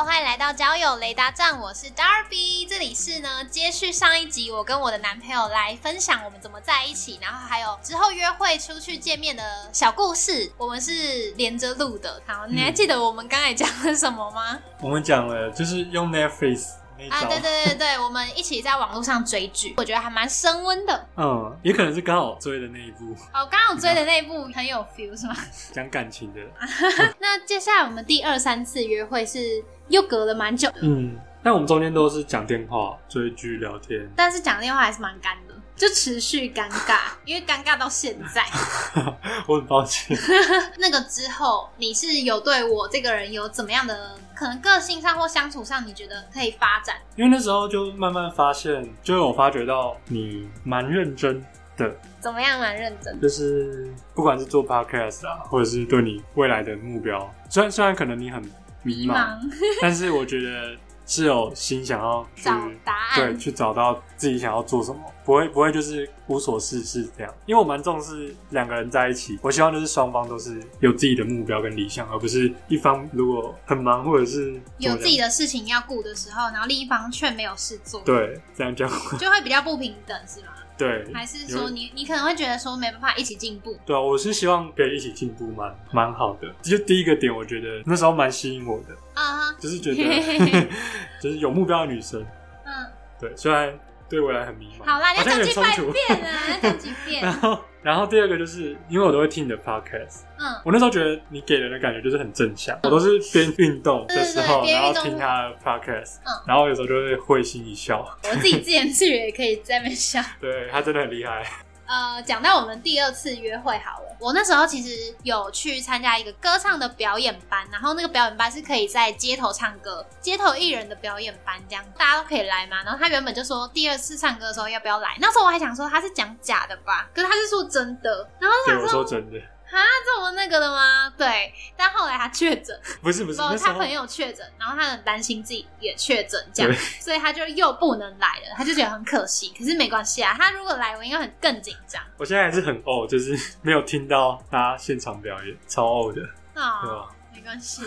好，欢迎来到交友雷达站，我是 Darby。这里是呢，接续上一集，我跟我的男朋友来分享我们怎么在一起，然后还有之后约会出去见面的小故事。我们是连着录的。好，你还记得我们刚才讲了什么吗？我们讲了，就是用 Netflix 啊，对对对对，我们一起在网络上追剧，我觉得还蛮升温的。嗯，也可能是刚好追的那一部。哦，刚好追的那一部很有 feel 是吗？讲感情的，那接下来我们第二三次约会是又隔了蛮久的，嗯，但我们中间都是讲电话、追剧、聊天，但是讲电话还是蛮干的，就持续尴尬，因为尴尬到现在。我很抱歉。那个之后，你是有对我这个人有怎么样的可能个性上或相处上，你觉得可以发展？因为那时候就慢慢发现，就有发觉到你蛮认真的，怎么样蛮认真？就是不管是做 podcast 啊，或者是对你未来的目标，虽然虽然可能你很迷茫，忙但是我觉得是有心想要找答案对，去找到自己想要做什么，不会不会就是无所事事这样。因为我蛮重视两个人在一起，我希望就是双方都是有自己的目标跟理想，而不是一方如果很忙或者是有自己的的事情要顾的时候，然后另一方却没有事做，对这样就就会比较不平等，是吗？对，还是说你你可能会觉得说没办法一起进步？对啊，我是希望可以一起进步，蛮蛮好的。就第一个点，我觉得那时候蛮吸引我的，啊哈，就是觉得 就是有目标的女生，嗯，对，虽然对未来很迷茫，好啦，你要讲几百。遍啊，要讲几遍。然，后，然后第二个就是因为我都会听你的 podcast，嗯。我那时候觉得你给人的感觉就是很正向，我都是边运动的时候，然后听他的 podcast，嗯然后有时候就会会心一笑，我自己自言自语也可以在那边笑。对他真的很厉害，呃，讲到我们第二次约会好了，我那时候其实有去参加一个歌唱的表演班，然后那个表演班是可以在街头唱歌，街头艺人的表演班，这样。大家都可以来嘛。然后他原本就说第二次唱歌的时候要不要来，那时候我还想说他是讲假的吧，可是他是说真的，然后他说说真的，啊这么那个的吗？对，但后来他确诊，不 是不是，他朋友确诊，然后他很担心自己也确诊，这样，所以他就又不能来了，他就觉得很可惜。可是没关系啊，他如果来，我应该很更紧张我现在还是很呕，就是没有听到他现场表演，超呕的，对啊。吧？没关系，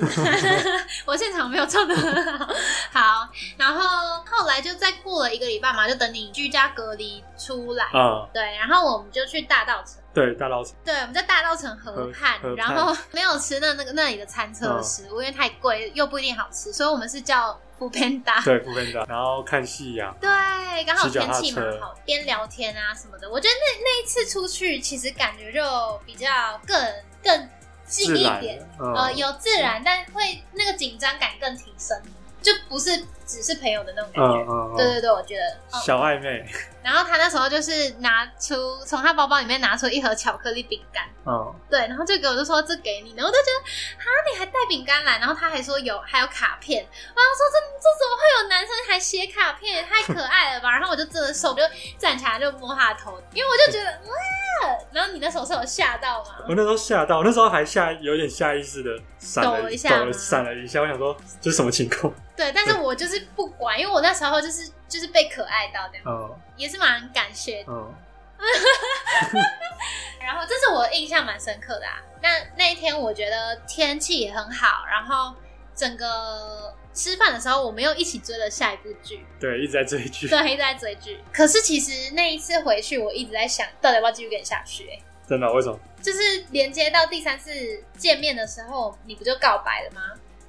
我现场没有唱的很好。好，然后后来就再过了一个礼拜嘛，就等你居家隔离出来。啊、对，然后我们就去大道城。对，大稻城，对，我们在大道城河畔，然后没有吃那那个那里的餐车的食物，因为太贵又不一定好吃，所以我们是叫福边达。对，不分的，然后看戏呀、对，刚好天气蛮好，边聊天啊什么的。我觉得那那一次出去，其实感觉就比较更更近一点，嗯呃，有自然，但会那个紧张感更提升，就不是只是朋友的那种感觉。嗯嗯，嗯对对对，我觉得。嗯小暧昧，然后他那时候就是拿出从他包包里面拿出一盒巧克力饼干，嗯，对，然后就给我就说这给你，然后我就觉得啊，你还带饼干来，然后他还说有还有卡片，我想说这这怎么会有男生还写卡片，也太可爱了吧！然后我就真的手就站起来就摸他的头，因为我就觉得哇，然后你那时候是有吓到吗？我那时候吓到，我那时候还下有点下意识的闪了抖一下闪了一下，我想说这是什么情况？对，但是我就是不管，因为我那时候就是就是被可爱到这样，嗯也是蛮感谢的。嗯，然后这是我印象蛮深刻的啊。那那一天我觉得天气也很好，然后整个吃饭的时候我们又一起追了下一部剧，对，一直在追剧，对，一直在追剧。可是其实那一次回去，我一直在想，到底要不要继续跟你下去、欸？真的为什么？就是连接到第三次见面的时候，你不就告白了吗？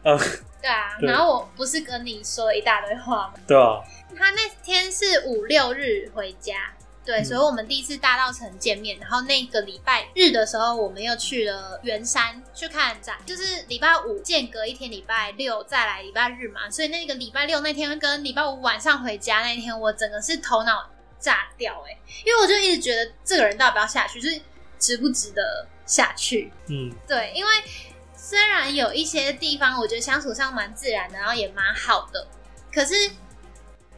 嗯，对啊，对。然后我不是跟你说了一大堆话吗？对啊，他那天是五六日回家，对，嗯。所以我们第一次大道城见面，然后那个礼拜日的时候，我们又去了圆山去看展，就是礼拜五间隔一天，礼拜六再来礼拜日嘛，所以那个礼拜六那天跟礼拜五晚上回家那天，我整个是头脑炸掉哎、因为我就一直觉得这个人到底要不要下去，就是值不值得下去，嗯。对，因为虽然有一些地方我觉得相处上蛮自然的，然后也蛮好的，可是，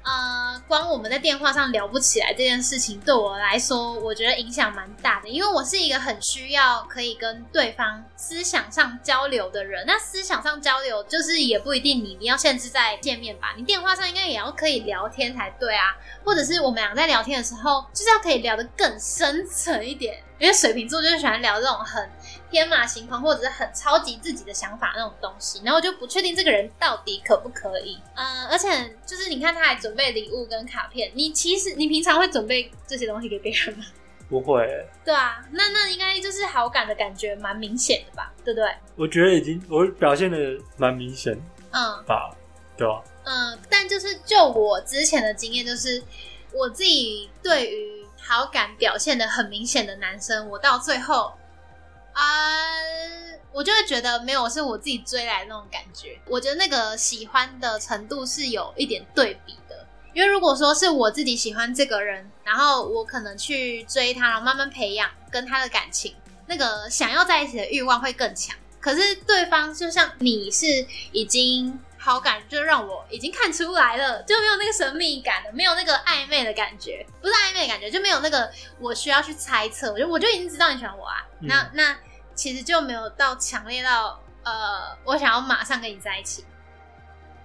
呃，光我们在电话上聊不起来这件事情，对我来说，我觉得影响蛮大的。因为我是一个很需要可以跟对方思想上交流的人。那思想上交流，就是也不一定你一定要限制在见面吧，你电话上应该也要可以聊天才对啊。或者是我们俩在聊天的时候，就是要可以聊得更深层一点。因为水瓶座就是喜欢聊这种很天马行空或者是很超级自己的想法那种东西，然后我就不确定这个人到底可不可以。嗯，而且就是你看他还准备礼物跟卡片，你其实你平常会准备这些东西给别人吗？不会，对啊，那那应该就是好感的感觉蛮明显的吧，对不对？我觉得已经我表现的蛮明显嗯吧，对吧？嗯，但就是就我之前的经验，就是我自己对于好感表现的很明显的男生，我到最后啊、我就会觉得没有是我自己追来的那种感觉。我觉得那个喜欢的程度是有一点对比的，因为如果说是我自己喜欢这个人，然后我可能去追他，然后慢慢培养跟他的感情，那个想要在一起的欲望会更强。可是对方就像你是已经好感，就让我已经看出来了，就没有那个神秘感了，没有那个暧昧的感觉，不是暧昧的感觉，就没有那个我需要去猜测，我就我就已经知道你喜欢我啊。嗯那那其实就没有到强烈到呃，我想要马上跟你在一起。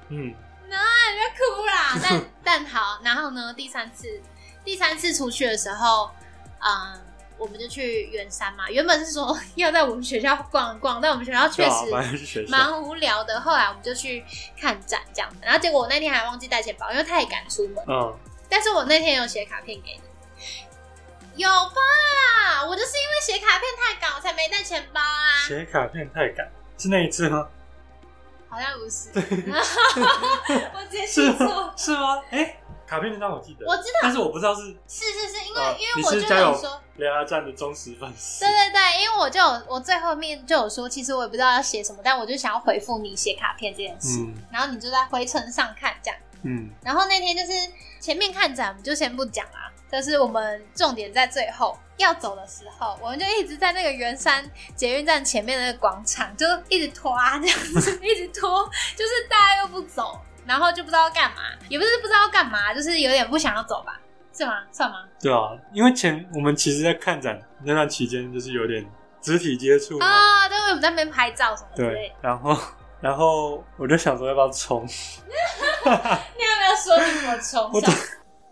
嗯，那你别哭啦。但但好，然后呢，第三次第三次出去的时候，嗯。我们就去圆山嘛，原本是说 要在我们学校逛一逛，但我们学校确实蛮无聊的。后来我们就去看展这样子，然后结果我那天还忘记带钱包，因为太赶出门。嗯，但是我那天有写卡片给你，有吧？我就是因为写卡片太赶，我才没带钱包啊。写卡片太赶，是那一次吗？好像不是，我直接是记错吗。？是吗？哎，卡片那张我记得，我知道。但是我不知道是是是是，因为、哦因为我就有说，莲芽站的忠实粉丝。对，对对，因为我就有我最后面就有说，其实我也不知道要写什么，但我就想要回复你写卡片这件事，嗯。然后你就在回程上看这样。嗯。然后那天就是前面看展，我们就先不讲啦，就是我们重点在最后要走的时候，我们就一直在那个圆山捷运站前面的那个广场，就一直拖啊这样子，一直拖，就是大家又不走，然后就不知道干嘛，也不是不知道干嘛，就是有点不想要走吧，是吗？算吗？对啊，因为前我们其实，在看展那段期间，就是有点肢体接触嘛，啊、对，我们在那边拍照什么之类对的。，然后然后我就想说要不要冲，你有没有说你怎么冲？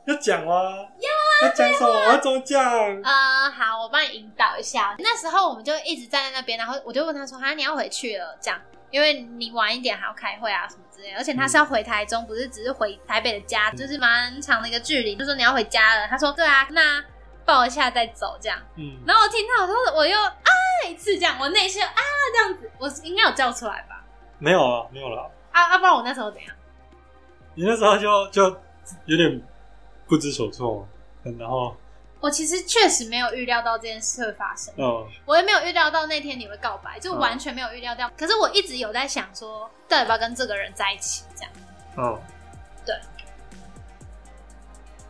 要讲吗？要啊，要讲什么？我要怎么讲？呃，好，我帮你引导一下。那时候我们就一直站在那边，然后我就问他说：“哈，你要回去了？”这样，因为你晚一点还要开会啊什么之类，而且他是要回台中，不是只是回台北的家，就是蛮长的一个距离。就说你要回家了，他说：“对啊，那抱一下再走。”这样，嗯，然后我听到我说我又啊一次这样，我内心啊这样子，我应该有叫出来吧？没有了，没有了。啊啊，不然我那时候怎样？你那时候就就有点不知所措，然后我其实确实没有预料到这件事会发生。嗯我也没有预料到那天你会告白，就嗯完全没有预料到。可是我一直有在想说，到底要不要跟这个人在一起？这样嗯，对，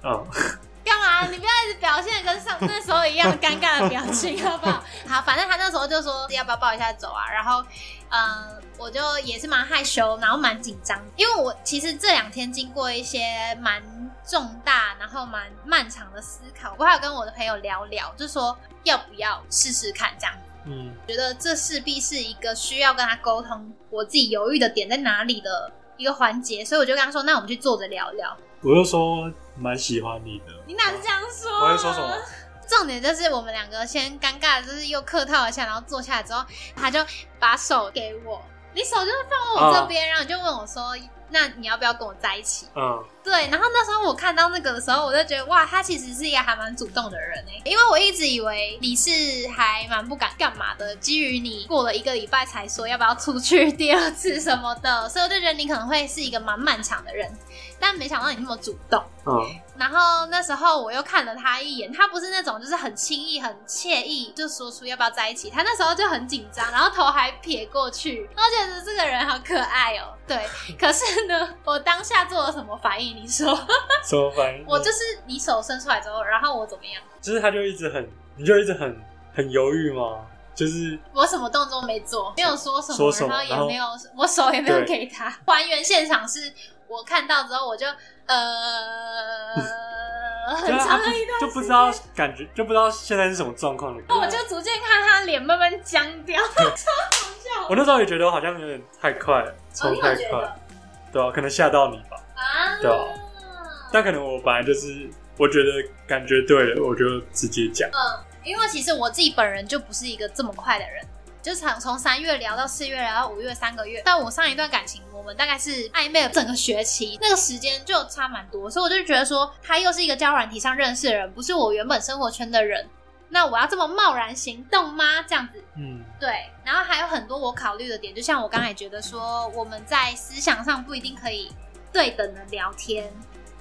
嗯，干嘛？你不要一直表现跟上那时候一样尴尬的表情，好不好？好，反正他那时候就说要不要抱一下走啊，然后，呃，我就也是蛮害羞，然后蛮紧张，因为我其实这两天经过一些蛮重大，然后蛮漫长的思考，我还有跟我的朋友聊聊，就说要不要试试看这样子。嗯觉得这势必是一个需要跟他沟通，我自己犹豫的点在哪里的一个环节，所以我就跟他说：“那我们去坐着聊聊。我就说蛮喜欢你的。”你哪是这样说、啊？我会说什么？重点就是我们两个先尴尬，就是又客套一下，然后坐下来之后，他就把手给我，你手就是放在我这边，然后你就问我说：“那你要不要跟我在一起？”嗯对，然后那时候我看到那个的时候，我就觉得哇，他其实是一个还蛮主动的人哎，因为我一直以为你是还蛮不敢干嘛的，基于你过了一个礼拜才说要不要出去第二次什么的，所以我就觉得你可能会是一个蛮漫长的人，但没想到你那么主动。嗯然后那时候我又看了他一眼，他不是那种就是很轻易、很惬意就说出要不要在一起，他那时候就很紧张，然后头还撇过去，然后觉得这个人好可爱哦。对，可是呢，我当下做了什么反应？你说，什么反应？我就是你手伸出来之后，然后我怎么样？就是他就一直很，你就一直很很犹豫嘛，就是我什么动作没做，没有说什么，说什么然后也没有，我手也没有对给他。还原现场是我看到之后，我就呃，很长的一段就不知道感觉就不知道现在是什么状况了。我就逐渐看他脸慢慢僵掉，超好笑我那时候也觉得我好像有点太快了，哦冲太快，得对啊，可能吓到你吧。啊！对啊但可能我本来就是，我觉得感觉对了，我就直接讲。嗯，因为其实我自己本人就不是一个这么快的人，就从从三月聊到四月，聊到五月三个月。但我上一段感情，我们大概是暧昧了整个学期，那个时间就差蛮多，所以我就觉得说，他又是一个交友软体上认识的人，不是我原本生活圈的人，那我要这么贸然行动吗？这样子。嗯对，然后还有很多我考虑的点，就像我刚才觉得说，我们在思想上不一定可以对等的聊天，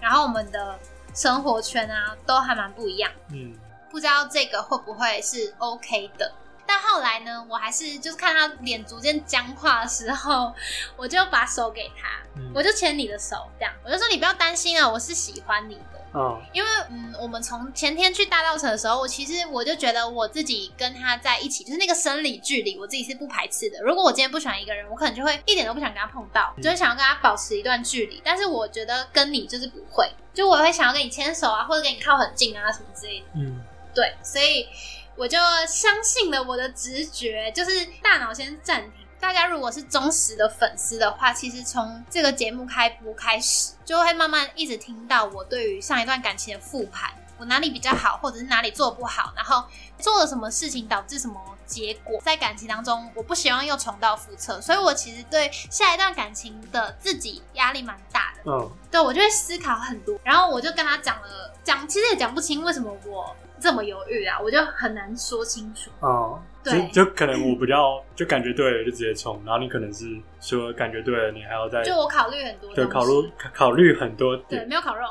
然后我们的生活圈啊都还蛮不一样。嗯，不知道这个会不会是 OK 的。但后来呢，我还是就是看他脸逐渐僵化的时候，我就把手给他，嗯我就牵你的手，这样我就说你不要担心啊，我是喜欢你的。哦，因为嗯，我们从前天去大道城的时候，我其实我就觉得我自己跟他在一起，就是那个生理距离，我自己是不排斥的。如果我今天不喜欢一个人，我可能就会一点都不想跟他碰到，就是想要跟他保持一段距离。但是我觉得跟你就是不会，就我会想要跟你牵手啊，或者跟你靠很近啊什么之类的。嗯对，所以我就相信了我的直觉，就是大脑先暂停。大家如果是忠实的粉丝的话，其实从这个节目开播开始，就会慢慢一直听到我对于上一段感情的复盘，我哪里比较好，或者是哪里做不好，然后做了什么事情导致什么结果，在感情当中，我不希望又重蹈覆辙，所以我其实对下一段感情的自己压力蛮大的。嗯对我就会思考很多，然后我就跟他讲了，讲其实也讲不清为什么我这么犹豫啊，我就很难说清楚。哦，就对。就可能我比较就感觉对了就直接冲，然后你可能是说感觉对了，你还要再就我考虑很多东西，对考虑考考虑很多对，没有烤肉，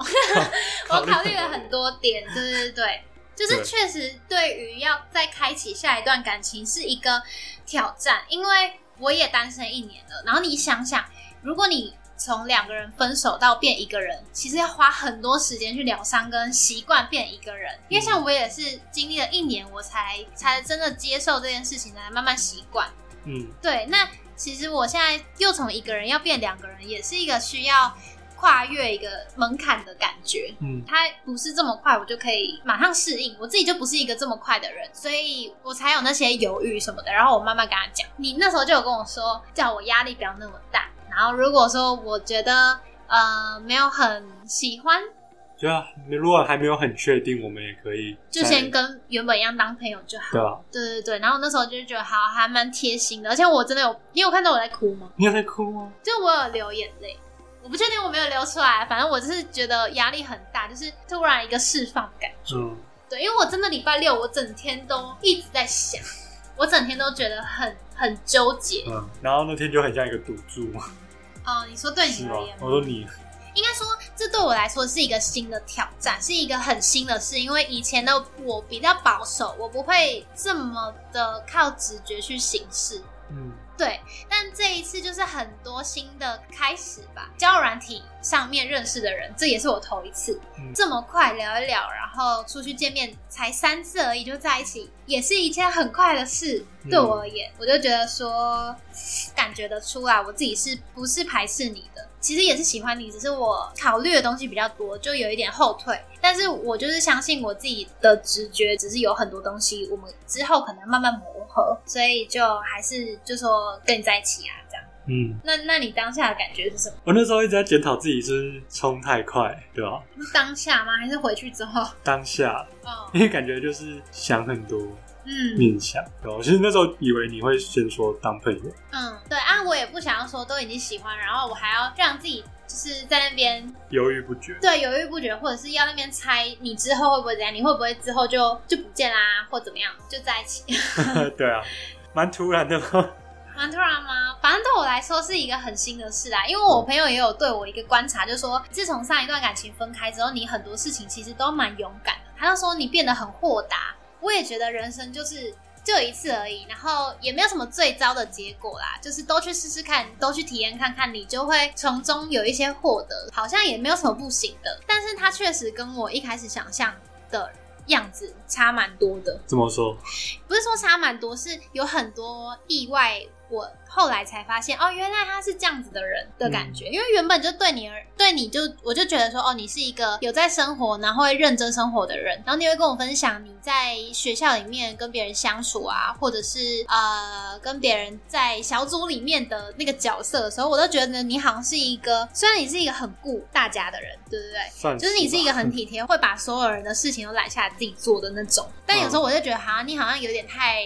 考我考虑了很多点，对 对对，就是确实对于要再开启下一段感情是一个挑战，因为我也单身一年了，然后你想想，如果你从两个人分手到变一个人，其实要花很多时间去疗伤跟习惯变一个人。因为像我也是经历了一年，我才才真的接受这件事情，才慢慢习惯。嗯对，那其实我现在又从一个人要变两个人，也是一个需要跨越一个门槛的感觉。嗯它不是这么快，我就可以马上适应。我自己就不是一个这么快的人，所以我才有那些犹豫什么的。然后我慢慢跟他讲，你那时候就有跟我说，叫我压力不要那么大。然后如果说我觉得呃没有很喜欢，就如果还没有很确定，我们也可以就先跟原本一样当朋友就好。对啊。对对对，然后那时候就觉得好，还蛮贴心的。而且我真的有，你有看到我在哭吗？你有在哭吗？就我有流眼泪，我不确定我没有流出来，反正我就是觉得压力很大，就是突然一个释放的感觉。嗯对，因为我真的礼拜六我整天都一直在想，我整天都觉得很很纠结。嗯，然后那天就很像一个赌注，哦，你说对是吗你而言？我说你，应该说这对我来说是一个新的挑战，是一个很新的事，因为以前的我比较保守，我不会这么的靠直觉去行事。嗯对，但这一次就是很多新的开始吧。交友软体上面认识的人，这也是我头一次、嗯这么快聊一聊，然后出去见面才三次而已就在一起，也是一件很快的事。嗯对我而言，我就觉得说，感觉得出来我自己是不是排斥你的，其实也是喜欢你，只是我考虑的东西比较多，就有一点后退。但是我就是相信我自己的直觉，只是有很多东西我们之后可能慢慢磨合，所以就还是就说跟你在一起啊，这样。嗯，那那你当下的感觉是什么？我那时候一直在检讨自己是冲太快，对吧？是当下吗？还是回去之后？当下，哦，因为感觉就是想很多嗯念想，对？我其实那时候以为你会先说当朋友，嗯，对啊，我也不想要说都已经喜欢，然后我还要让自己就是在那边犹豫不决。对犹豫不决，或者是要那边猜你之后会不会怎样，你会不会之后就就不见啦，或怎么样就在一起。对啊，蛮突然的吗？蛮突然吗？反正对我来说是一个很新的事啦，因为我朋友也有对我一个观察，就是说自从上一段感情分开之后，你很多事情其实都蛮勇敢的。他就说你变得很豁达，我也觉得人生就是就一次而已，然后也没有什么最糟的结果啦，就是都去试试看，都去体验看看，你就会从中有一些获得，好像也没有什么不行的。但是他确实跟我一开始想象的样子差蛮多的。怎么说？不是说差蛮多，是有很多意外。我后来才发现，哦，原来他是这样子的人的感觉。因为原本就对你而对你就我就觉得说，哦，你是一个有在生活，然后会认真生活的人。然后你会跟我分享你在学校里面跟别人相处啊，或者是呃跟别人在小组里面的那个角色的时候，我都觉得你好像是一个，虽然你是一个很顾大家的人，对不对？算就是你是一个很体贴，会把所有人的事情都揽下来自己做的那种。但有时候我就觉得，好像你好像有点太，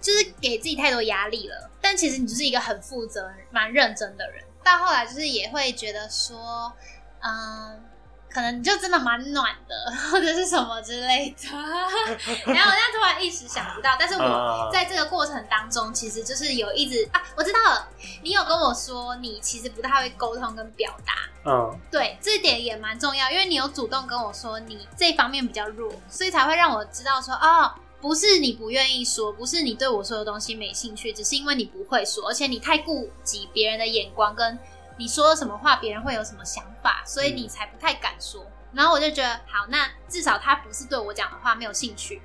就是给自己太多压力了。但其实你就是一个很负责、蛮认真的人。到后来就是也会觉得说，嗯。可能你就真的蛮暖的，或者是什么之类的。然后我现在突然一时想不到，但是我啊在这个过程当中，其实就是有一直啊，我知道了，你有跟我说你其实不太会沟通跟表达，嗯对，这点也蛮重要，因为你有主动跟我说你这方面比较弱，所以才会让我知道说，哦，不是你不愿意说，不是你对我说的东西没兴趣，只是因为你不会说，而且你太顾及别人的眼光，跟你说了什么话，别人会有什么想法，所以你才不太敢说。然后我就觉得，好，那至少他不是对我讲的话没有兴趣，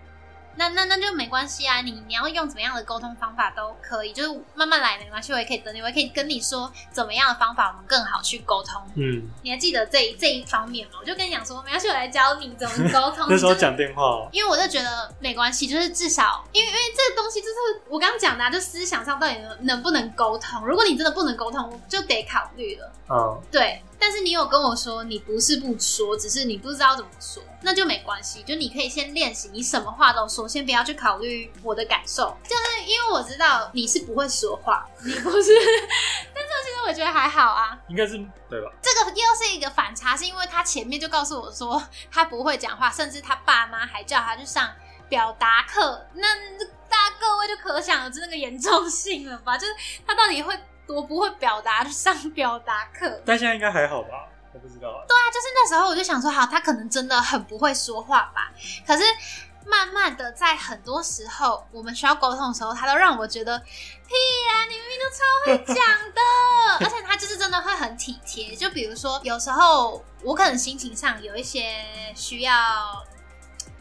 那那那就没关系啊，你你要用怎么样的沟通方法都可以，就是慢慢来，没关系，我也可以等你，我也可以跟你说怎么样的方法我们更好去沟通。嗯，你还记得这一这一方面吗？我就跟你讲说，没关系，我来教你怎么沟通。那时候就讲电话哦，因为我就觉得没关系，就是至少，因为因为这个东西就是我刚刚讲的、啊，就思想上到底能能不能沟通。如果你真的不能沟通，就得考虑了。嗯对，但有跟我说你不是不说，只是你不知道怎么说，那就没关系。就你可以先练习，你什么话都说，先不要去考虑我的感受。就是因为我知道你是不会说话，你不是，但是其实我觉得还好啊。应该是对吧？这个又是一个反差，是因为他前面就告诉我说他不会讲话，甚至他爸妈还叫他去上表达课。那大家各位就可想而知那个严重性了吧？就是他到底会多不会表达去上表达课？但现在应该还好吧？我不知道啊。对啊，就是那时候我就想说，好，他可能真的很不会说话吧。可是慢慢的，在很多时候我们需要沟通的时候，他都让我觉得，屁呀、你明明都超会讲的，而且他就是真的会很体贴。就比如说，有时候我可能心情上有一些需要，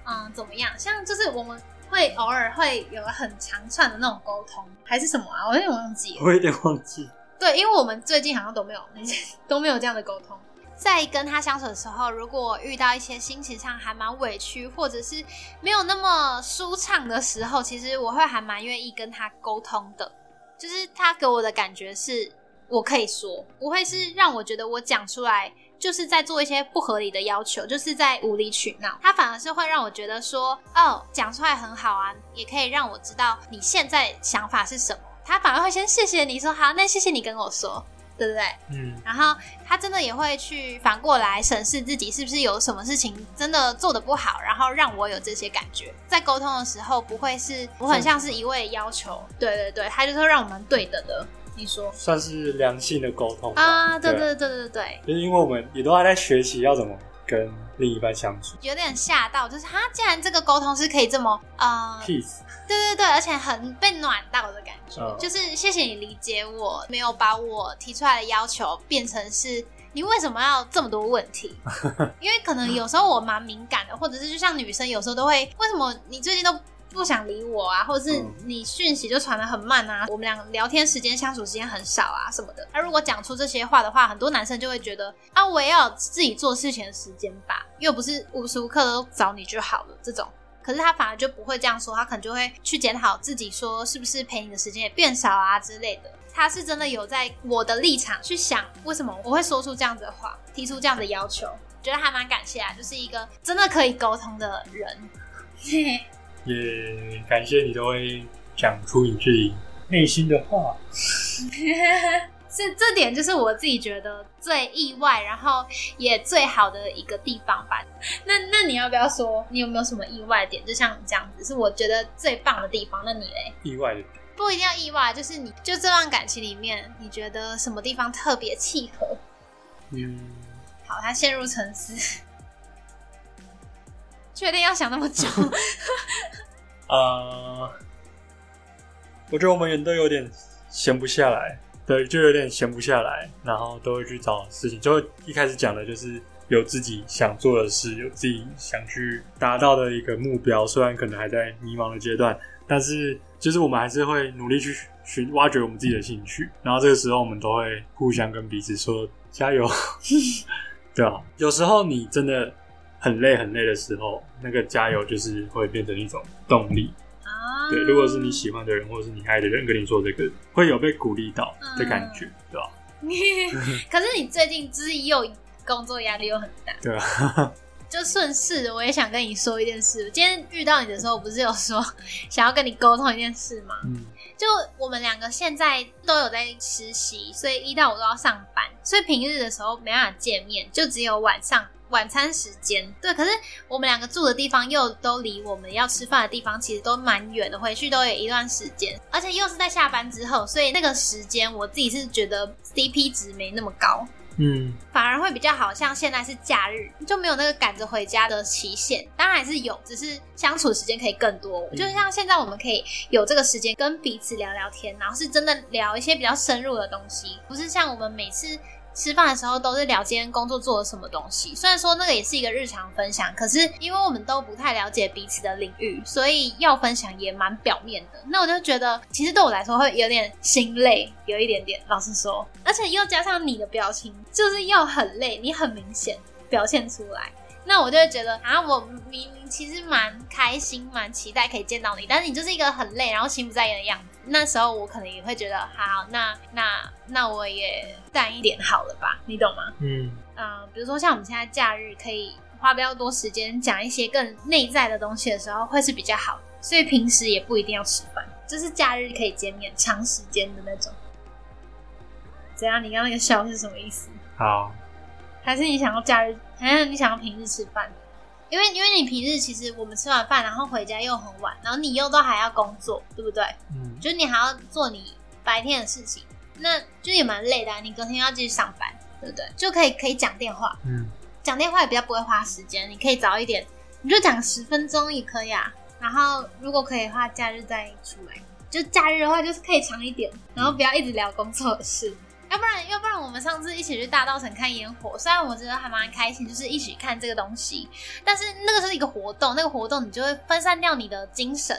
嗯，怎么样？像就是我们。会偶尔会有很长串的那种沟通，还是什么啊？我有点忘记了。我有点忘记。对，因为我们最近好像都没有那些 都没有这样的沟通。在跟他相处的时候，如果遇到一些心情上还蛮委屈，或者是没有那么舒畅的时候，其实我会还蛮愿意跟他沟通的。就是他给我的感觉是，我可以说，不会是让我觉得我讲出来就是在做一些不合理的要求，就是在无理取闹。他反而是会让我觉得说，哦，讲出来很好啊，也可以让我知道你现在想法是什么。他反而会先谢谢你说好，那谢谢你跟我说，对不对？嗯然后他真的也会去反过来审视自己是不是有什么事情真的做的不好，然后让我有这些感觉。在沟通的时候，不会是我很像是一味要求，对对对，他就是让我们对等的。你说算是良性的沟通啊？对对，对对对对对，就是因为我们也都还在学习要怎么跟另一半相处有点吓到，就是他竟然这个沟通是可以这么呃，，peace。对对对，而且很被暖到的感觉，嗯就是谢谢你理解我，没有把我提出来的要求变成是你为什么要这么多问题？因为可能有时候我蛮敏感的，或者是就像女生有时候都会，为什么你最近都不想理我啊？或者是嗯你讯息就传的很慢啊？我们俩聊天时间、相处时间很少啊什么的。那如果讲出这些话的话，很多男生就会觉得啊，我也要有自己做事情的时间吧，又不是无时无刻都找你就好了这种。可是他反而就不会这样说，他可能就会去检讨自己，说是不是陪你的时间也变少啊之类的。他是真的有在我的立场去想，为什么我会说出这样子的话，提出这样的要求，觉得还蛮感谢啊，就是一个真的可以沟通的人。也感谢你都会讲出你自己内心的话。这这点就是我自己觉得最意外，然后也最好的一个地方吧。那那你要不要说，你有没有什么意外点？就像这样子，是我觉得最棒的地方。那你嘞？意外的，不一定要意外，就是你就这段感情里面，你觉得什么地方特别契合？嗯，好，他陷入沉思，确定要想那么久？呃，我觉得我们人都有点闲不下来，对，就有点闲不下来，然后都会去找事情。就一开始讲的就是有自己想做的事，有自己想去达到的一个目标，虽然可能还在迷茫的阶段，但是就是我们还是会努力去寻挖掘我们自己的兴趣，然后这个时候我们都会互相跟彼此说加油，对啊，有时候你真的很累很累的时候，那个加油就是会变成一种动力。啊，对，如果是你喜欢的人或者是你爱的人跟你说这个，会有被鼓励到的感觉，对吧？可是你最近就是又工作压力又很大，对啊，就顺势，我也想跟你说一件事。今天遇到你的时候，我不是有说想要跟你沟通一件事吗？嗯就我们两个现在都有在实习，所以一到五都要上班，所以平日的时候没办法见面，就只有晚上晚餐时间。对，可是我们两个住的地方又都离我们要吃饭的地方其实都蛮远的，回去都有一段时间，而且又是在下班之后，所以那个时间我自己是觉得 CP 值没那么高。嗯反而会比较好，像现在是假日，就没有那个赶着回家的期限。当然还是有，只是相处时间可以更多。就是像现在我们可以有这个时间跟彼此聊聊天，然后是真的聊一些比较深入的东西，不是像我们每次。吃饭的时候都是聊今天工作做了什么东西，虽然说那个也是一个日常分享，可是因为我们都不太了解彼此的领域，所以要分享也蛮表面的。那我就觉得，其实对我来说会有点心累，有一点点，老实说，而且又加上你的表情，就是又很累，你很明显表现出来。那我就会觉得啊，我明明其实蛮开心、蛮期待可以见到你，但是你就是一个很累，然后心不在焉的样子。那时候我可能也会觉得，好，那那那我也淡一点好了吧，你懂吗？嗯嗯、比如说像我们现在假日可以花比较多时间讲一些更内在的东西的时候，会是比较好的。所以平时也不一定要吃饭，就是假日可以见面，长时间的那种。怎样？你刚刚那个笑是什么意思？好，还是你想要假日，还是你想要平日吃饭？因为因为你平日其实我们吃完饭，然后回家又很晚，然后你又都还要工作，对不对？嗯就是你还要做你白天的事情，那就也蛮累的、啊。你隔天要继续上班，对不对？就可以可以讲电话，嗯讲电话也比较不会花时间，你可以早一点，你就讲十分钟也可以啊。然后如果可以的话，假日再出来。就假日的话，就是可以长一点，然后不要一直聊工作的事。要不然，要不然我们上次一起去大稻城看烟火，虽然我觉得还蛮开心，就是一起看这个东西，但是那个是一个活动，那个活动你就会分散掉你的精神，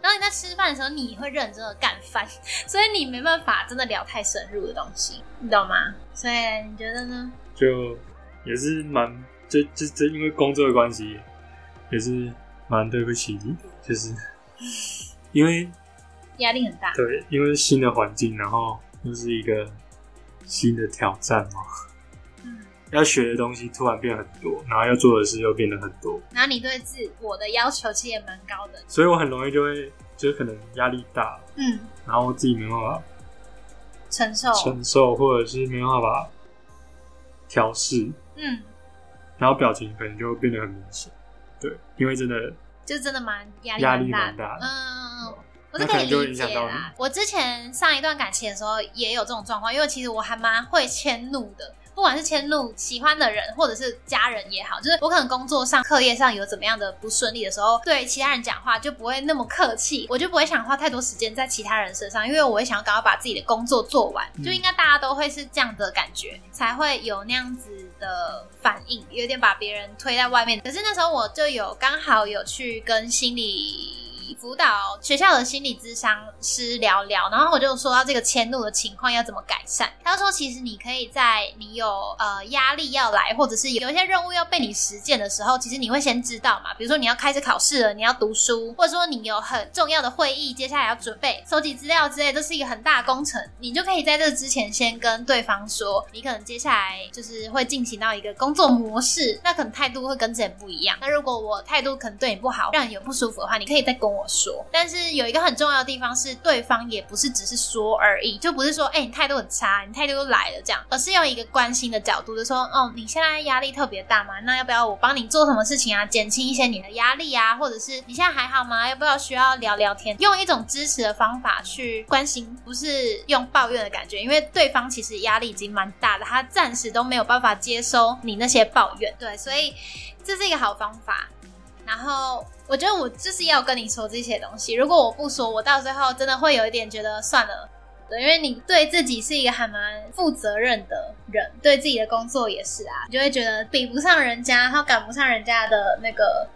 然后你在吃饭的时候你会认真的干饭，所以你没办法真的聊太深入的东西，你懂吗？所以你觉得呢？就也是蛮，就就就因为工作的关系，也是蛮对不起你，就是 因为压力很大，对，因为新的环境，然后又是一个新的挑战吗，嗯，要学的东西突然变很多，然后要做的事又变得很多，然后你对自我的要求其实也蛮高的，所以我很容易就会就可能压力大，嗯，然后自己没办法承受，承受，或者是没办法调试，嗯，然后表情可能就变得很明显。对，因为真的就真的蛮压力蛮大的。嗯。我那是可以理解啦。我之前上一段感情的时候也有这种状况，因为其实我还蛮会迁怒的，不管是迁怒喜欢的人或者是家人也好，就是我可能工作上、课业上有怎么样的不顺利的时候，对其他人讲话就不会那么客气，我就不会想花太多时间在其他人身上，因为我会想要赶快把自己的工作做完，嗯就应该大家都会是这样的感觉，才会有那样子的反应，有点把别人推在外面。可是那时候我就有刚好有去跟心理。辅导学校的心理咨商师聊聊，然后我就说到这个迁怒的情况要怎么改善。他说，其实你可以在你有呃压力要来，或者是有一些任务要被你实践的时候，其实你会先知道嘛，比如说你要开始考试了，你要读书，或者说你有很重要的会议，接下来要准备收集资料之类，这是一个很大的工程，你就可以在这之前先跟对方说，你可能接下来就是会进行到一个工作模式，那可能态度会跟之前不一样。那如果我态度可能对你不好，让你有不舒服的话，你可以再跟我我说。但是有一个很重要的地方是，对方也不是只是说而已，就不是说，哎、你态度很差，你态度又来了这样，而是用一个关心的角度，就说，哦，你现在压力特别大吗，那要不要我帮你做什么事情啊，减轻一些你的压力啊，或者是你现在还好吗？要不要需要聊聊天？用一种支持的方法去关心，不是用抱怨的感觉，因为对方其实压力已经蛮大的，他暂时都没有办法接收你那些抱怨，对，所以这是一个好方法。然后我觉得我就是要跟你说这些东西，如果我不说，我到最后真的会有一点觉得算了。对，因为你对自己是一个还蛮负责任的人，对自己的工作也是啊，你就会觉得比不上人家，然后赶不上人家的那个，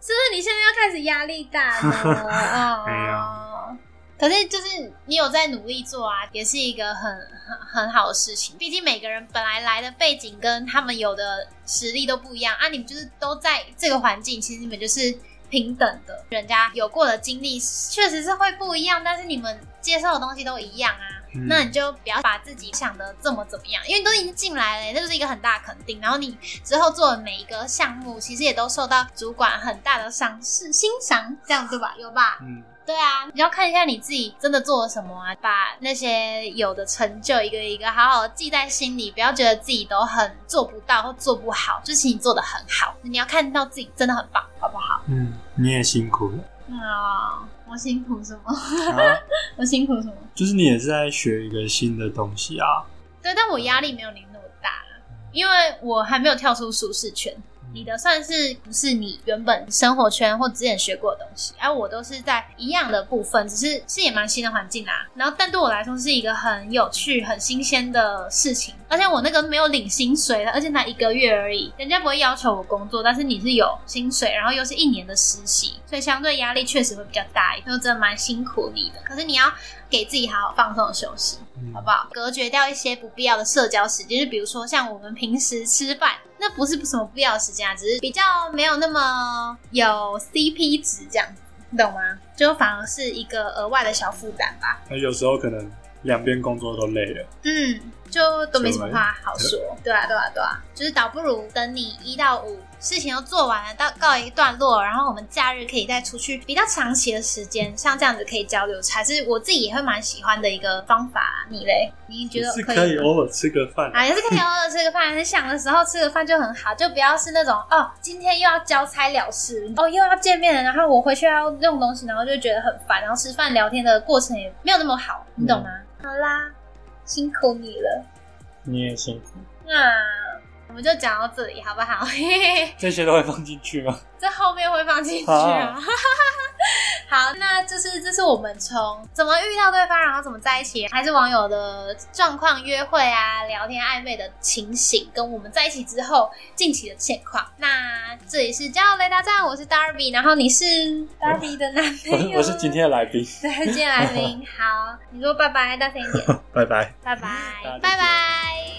是不是？你现在要开始压力大了？哦，没有。可是就是你有在努力做啊，也是一个很很很好的事情。毕竟每个人本来来的背景跟他们有的实力都不一样啊，你们就是都在这个环境，其实你们就是平等的。人家有过的经历确实是会不一样，但是你们接受的东西都一样啊。嗯那你就不要把自己想的这么怎么样，因为你都已经进来了，那就是一个很大的肯定。然后你之后做的每一个项目，其实也都受到主管很大的赏识、欣赏，这样对吧？有吧？嗯，对啊，你要看一下你自己真的做了什么啊，把那些有的成就一个一个好好地记在心里，不要觉得自己都很做不到或做不好，就是你做的很好，你要看到自己真的很棒，好不好？嗯，你也辛苦了啊、我辛苦什么？啊，我辛苦什么？就是你也是在学一个新的东西啊。对，但我压力没有你那么大啦，因为我还没有跳出舒适圈。你的算是不是你原本生活圈或之前学过的东西，而、我都是在一样的部分，只是是也蛮新的环境啦。然后，但对我来说是一个很有趣、很新鲜的事情。而且我那个没有领薪水的，而且才一个月而已，人家不会要求我工作，但是你是有薪水，然后又是一年的实习，所以相对压力确实会比较大一点，就真的蛮辛苦你的。可是你要给自己好好放松的休息。嗯好不好？隔绝掉一些不必要的社交时间，就比如说像我们平时吃饭，那不是什么必要的时间啊，只是比较没有那么有 CP 值这样子，你懂吗？就反而是一个额外的小负担吧。那有时候可能两边工作都累了，嗯，就都没什么话好说。对啊，对啊，对啊，就是倒不如等你一到五事情都做完了，到告一段落，然后我们假日可以再出去比较长期的时间，像这样子可以交流，才是我自己也会蛮喜欢的一个方法啊。你嘞？你觉得是可以偶尔吃个饭。啊，也是可以偶尔吃个饭，很想的时候吃个饭就很好，就不要是那种哦，今天又要交差了事，哦，又要见面了，然后我回去要用东西，然后就觉得很烦，然后吃饭聊天的过程也没有那么好，你懂吗？好啦，辛苦你了，你也辛苦，那我们就讲到这里好不好？这些都会放进去吗？这后面会放进去啊。好，那就是这是我们从怎么遇到对方，然后怎么在一起，还是网友的状况、约会啊、聊天暧昧的情形，跟我们在一起之后近期的现况。那这里是交友雷达站，我是 Darby，然后你是 Darby 的男朋友，是我是今天的来宾，对，今天来宾。好，你说拜拜，大声一点，拜拜。拜拜拜拜。